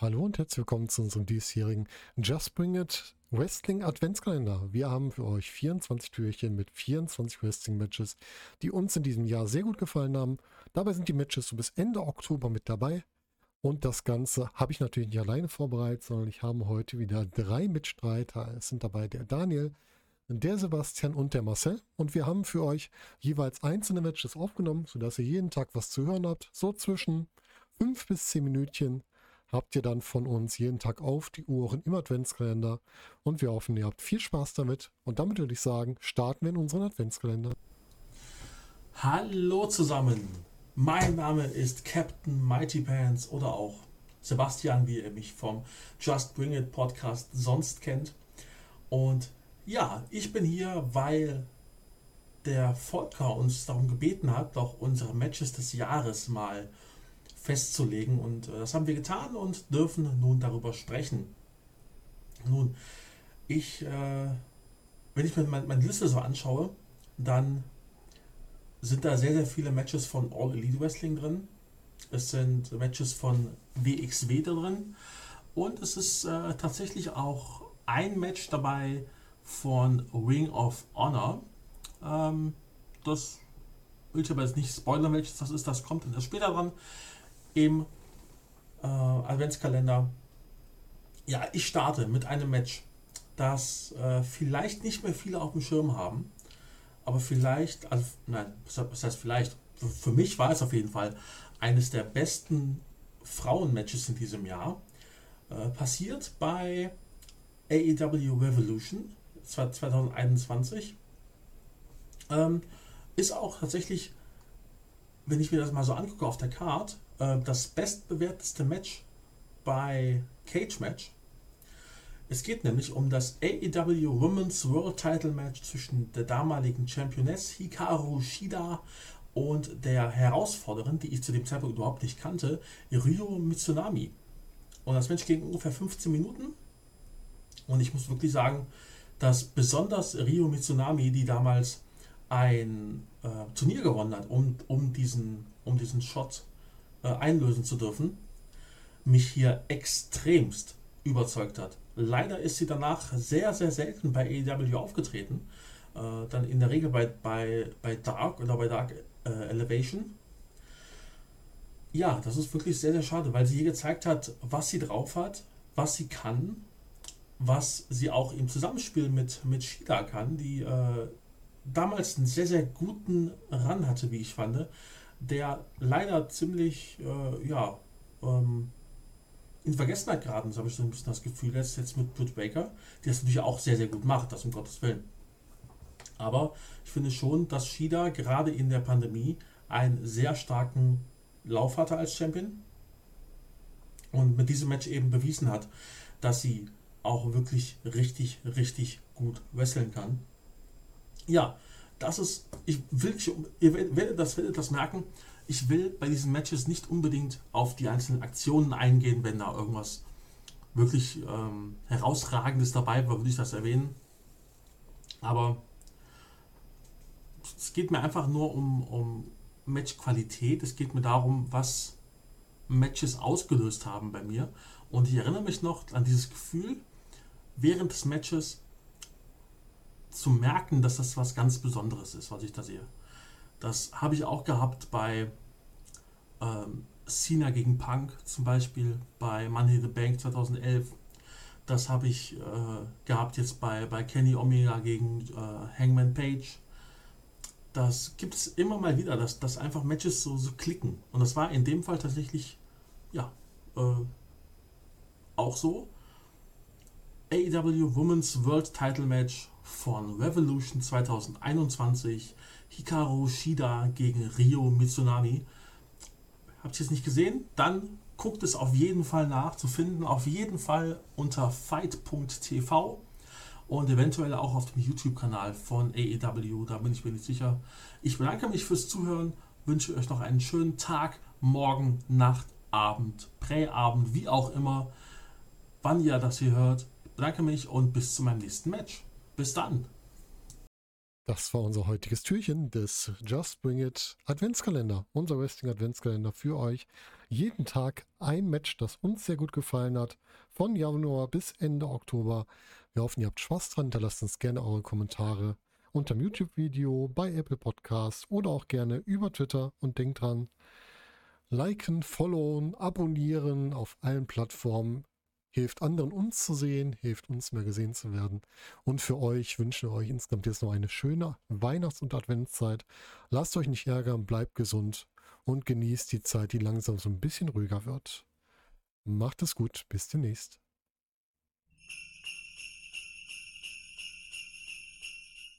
Hallo und herzlich willkommen zu unserem diesjährigen Just Bring It Wrestling Adventskalender. Wir haben für euch 24 Türchen mit 24 Wrestling-Matches, die uns in diesem Jahr sehr gut gefallen haben. Dabei sind die Matches so bis Ende Oktober mit dabei. Und das Ganze habe ich natürlich nicht alleine vorbereitet, sondern ich habe heute wieder drei Mitstreiter. Es sind dabei der Daniel, der Sebastian und der Marcel. Und wir haben für euch jeweils einzelne Matches aufgenommen, sodass ihr jeden Tag was zu hören habt. So zwischen fünf bis zehn Minütchen habt ihr dann von uns jeden Tag auf die Uhren im Adventskalender. Und wir hoffen, ihr habt viel Spaß damit. Und damit würde ich sagen, starten wir in unseren Adventskalender. Hallo zusammen. Mein Name ist Captain Mighty Pants oder auch Sebastian, wie ihr mich vom Just Bring It Podcast sonst kennt. Und ja, ich bin hier, weil der Volker uns darum gebeten hat, doch unsere Matches des Jahres mal festzulegen. Und äh, das haben wir getan und dürfen nun darüber sprechen. Nun, ich, äh, wenn ich mir meine, Liste so anschaue, dann sind da sehr, sehr viele Matches von All Elite Wrestling drin. Es sind Matches von WXW drin. Und es ist äh, tatsächlich auch ein Match dabei von Ring of Honor. Ähm, das will ich aber jetzt nicht spoilern, welches das ist. Das kommt dann erst später dran im äh, Adventskalender. Ja, ich starte mit einem Match, das äh, vielleicht nicht mehr viele auf dem Schirm haben, aber vielleicht, also nein, was heißt vielleicht, für, mich war es auf jeden Fall eines der besten Frauenmatches in diesem Jahr. Äh, passiert bei AEW Revolution 2021. Ähm, ist auch tatsächlich, wenn ich mir das mal so angucke auf der Karte, äh, das bestbewerteste Match bei Cage Match. Es geht nämlich um das AEW Women's World Title Match zwischen der damaligen Championess Hikaru Shida und der Herausforderin, die ich zu dem Zeitpunkt überhaupt nicht kannte, Ryo Mitsunami. Und das Match ging ungefähr 15 Minuten. Und ich muss wirklich sagen, dass besonders Ryo Mitsunami, die damals ein äh, Turnier gewonnen hat, um, um, diesen, um diesen Shot äh, einlösen zu dürfen, mich hier extremst überzeugt hat. Leider ist sie danach sehr, sehr selten bei AEW aufgetreten. Äh, dann in der Regel bei, bei, bei Dark oder bei Dark äh, Elevation. Ja, das ist wirklich sehr, sehr schade, weil sie hier gezeigt hat, was sie drauf hat, was sie kann, was sie auch im Zusammenspiel mit, mit Shida kann, die äh, damals einen sehr, sehr guten Run hatte, wie ich fand der leider ziemlich, äh, ja, ähm, in Vergessenheit geraten ist, habe ich so ein bisschen das Gefühl, jetzt, jetzt mit Britt Baker, die das natürlich auch sehr, sehr gut macht, das um Gottes Willen. Aber ich finde schon, dass Shida gerade in der Pandemie einen sehr starken Lauf hatte als Champion und mit diesem Match eben bewiesen hat, dass sie auch wirklich richtig, richtig gut wresteln kann. Ja, das ist, ich will, ihr werdet das, werdet das merken, ich will bei diesen Matches nicht unbedingt auf die einzelnen Aktionen eingehen, wenn da irgendwas wirklich ähm, herausragendes dabei war, würde ich das erwähnen. Aber es geht mir einfach nur um, um Matchqualität. Es geht mir darum, was Matches ausgelöst haben bei mir. Und ich erinnere mich noch an dieses Gefühl während des Matches, zu merken, dass das was ganz Besonderes ist, was ich da sehe. Das habe ich auch gehabt bei ähm, Cena gegen Punk zum Beispiel, bei Money the Bank 2011. Das habe ich äh, gehabt jetzt bei, bei Kenny Omega gegen äh, Hangman Page. Das gibt es immer mal wieder, dass, dass einfach Matches so, so klicken. Und das war in dem Fall tatsächlich, ja, äh, auch so. AEW Women's World Title Match von Revolution 2021. Hikaru Shida gegen Ryo Mitsunami. Habt ihr es nicht gesehen? Dann guckt es auf jeden Fall nach zu finden. Auf jeden Fall unter fight.tv und eventuell auch auf dem YouTube-Kanal von AEW. Da bin ich mir nicht sicher. Ich bedanke mich fürs Zuhören, wünsche euch noch einen schönen Tag, Morgen, Nacht, Abend, Präabend, wie auch immer, wann ihr das hier hört bedanke mich und bis zu meinem nächsten Match. Bis dann. Das war unser heutiges Türchen des Just Bring It Adventskalender. Unser Wrestling Adventskalender für euch. Jeden Tag ein Match, das uns sehr gut gefallen hat. Von Januar bis Ende Oktober. Wir hoffen, ihr habt Spaß dran. Hinterlasst uns gerne eure Kommentare unter dem YouTube-Video, bei Apple Podcasts oder auch gerne über Twitter. Und denkt dran, liken, followen, abonnieren auf allen Plattformen hilft anderen uns zu sehen, hilft uns mehr gesehen zu werden. Und für euch wünschen wir euch insgesamt jetzt noch eine schöne Weihnachts- und Adventszeit. Lasst euch nicht ärgern, bleibt gesund und genießt die Zeit, die langsam so ein bisschen ruhiger wird. Macht es gut, bis demnächst.